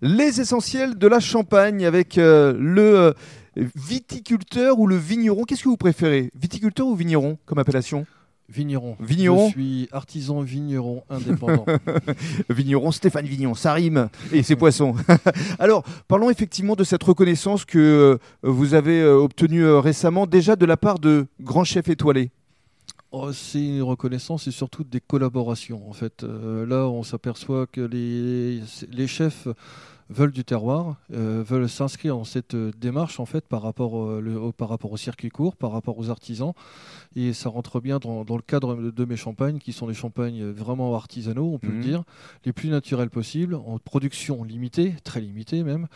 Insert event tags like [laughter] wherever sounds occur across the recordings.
Les essentiels de la Champagne avec euh, le euh, viticulteur ou le vigneron. Qu'est-ce que vous préférez Viticulteur ou vigneron comme appellation? Vigneron. Vigneron Je suis artisan vigneron indépendant. [laughs] Vigneron Stéphane Vignon, ça rime et c'est poisson. [laughs] Alors, parlons effectivement de cette reconnaissance que euh, vous avez obtenue récemment déjà de la part de grands chefs étoilés. Oh, c'est une reconnaissance et surtout des collaborations. En fait, Euh, là, on s'aperçoit que les, les chefs veulent du terroir, euh, veulent s'inscrire dans cette euh, démarche en fait par rapport, euh, le- au, par rapport au circuit court, par rapport aux artisans, et ça rentre bien dans, dans le cadre de, mes champagnes, qui sont des champagnes vraiment artisanaux, on peut Mhm. le dire, les plus naturels possibles, en production limitée, très limitée même.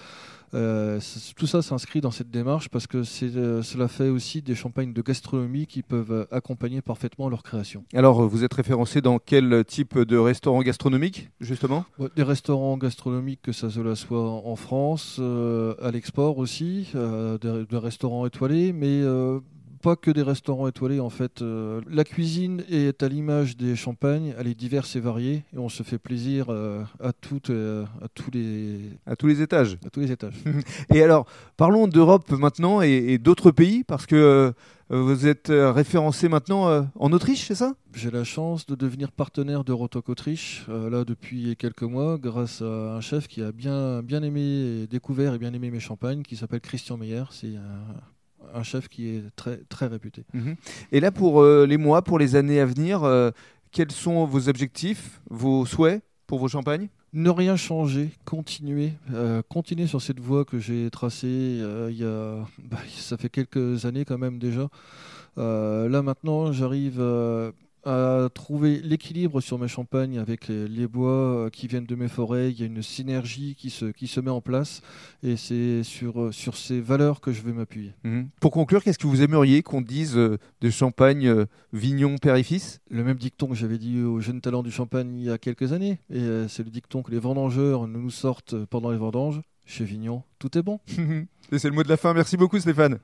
Euh, tout ça s'inscrit dans cette démarche parce que euh, cela fait aussi des champagnes de gastronomie qui peuvent accompagner parfaitement leur création. Alors, vous êtes référencé dans quel type de restaurant gastronomique, justement? Des restaurants gastronomiques, que ça cela soit en France, euh, à l'export aussi, euh, des, des restaurants étoilés, mais euh, pas que des restaurants étoilés en fait. Euh, la cuisine est à l'image des champagnes, elle est diverse et variée, et on se fait plaisir euh, à, toutes, euh, à, tous les, À tous les étages. à tous les étages. [laughs] Et alors, parlons d'Europe maintenant et, et d'autres pays, parce que vous êtes référencé maintenant en Autriche, c'est ça? J'ai la chance de devenir partenaire de Rotok Autriche, là depuis quelques mois, grâce à un chef qui a bien, bien aimé, et découvert et bien aimé mes champagnes, qui s'appelle Christian Meyer. C'est un, un chef qui est très, très réputé. Et là, pour euh, les mois, pour les années à venir, euh, quels sont vos objectifs, vos souhaits pour vos champagnes Ne rien changer, continuer, euh, continuer sur cette voie que j'ai tracée il y a, bah, ça fait quelques années quand même déjà. Là maintenant, j'arrive à trouver l'équilibre sur mes champagnes avec les, les bois euh, qui viennent de mes forêts. Il y a une synergie qui se, qui se met en place et c'est sur, euh, sur ces valeurs que je vais m'appuyer. Pour conclure, qu'est-ce que vous aimeriez qu'on dise euh, de champagne Vignon père et fils? Le même dicton que j'avais dit aux jeunes talents du champagne il y a quelques années, et c'est le dicton que les vendangeurs nous sortent pendant les vendanges. Chez Vignon, tout est bon. Et [laughs] c'est le mot de la fin. Merci beaucoup, Stéphane.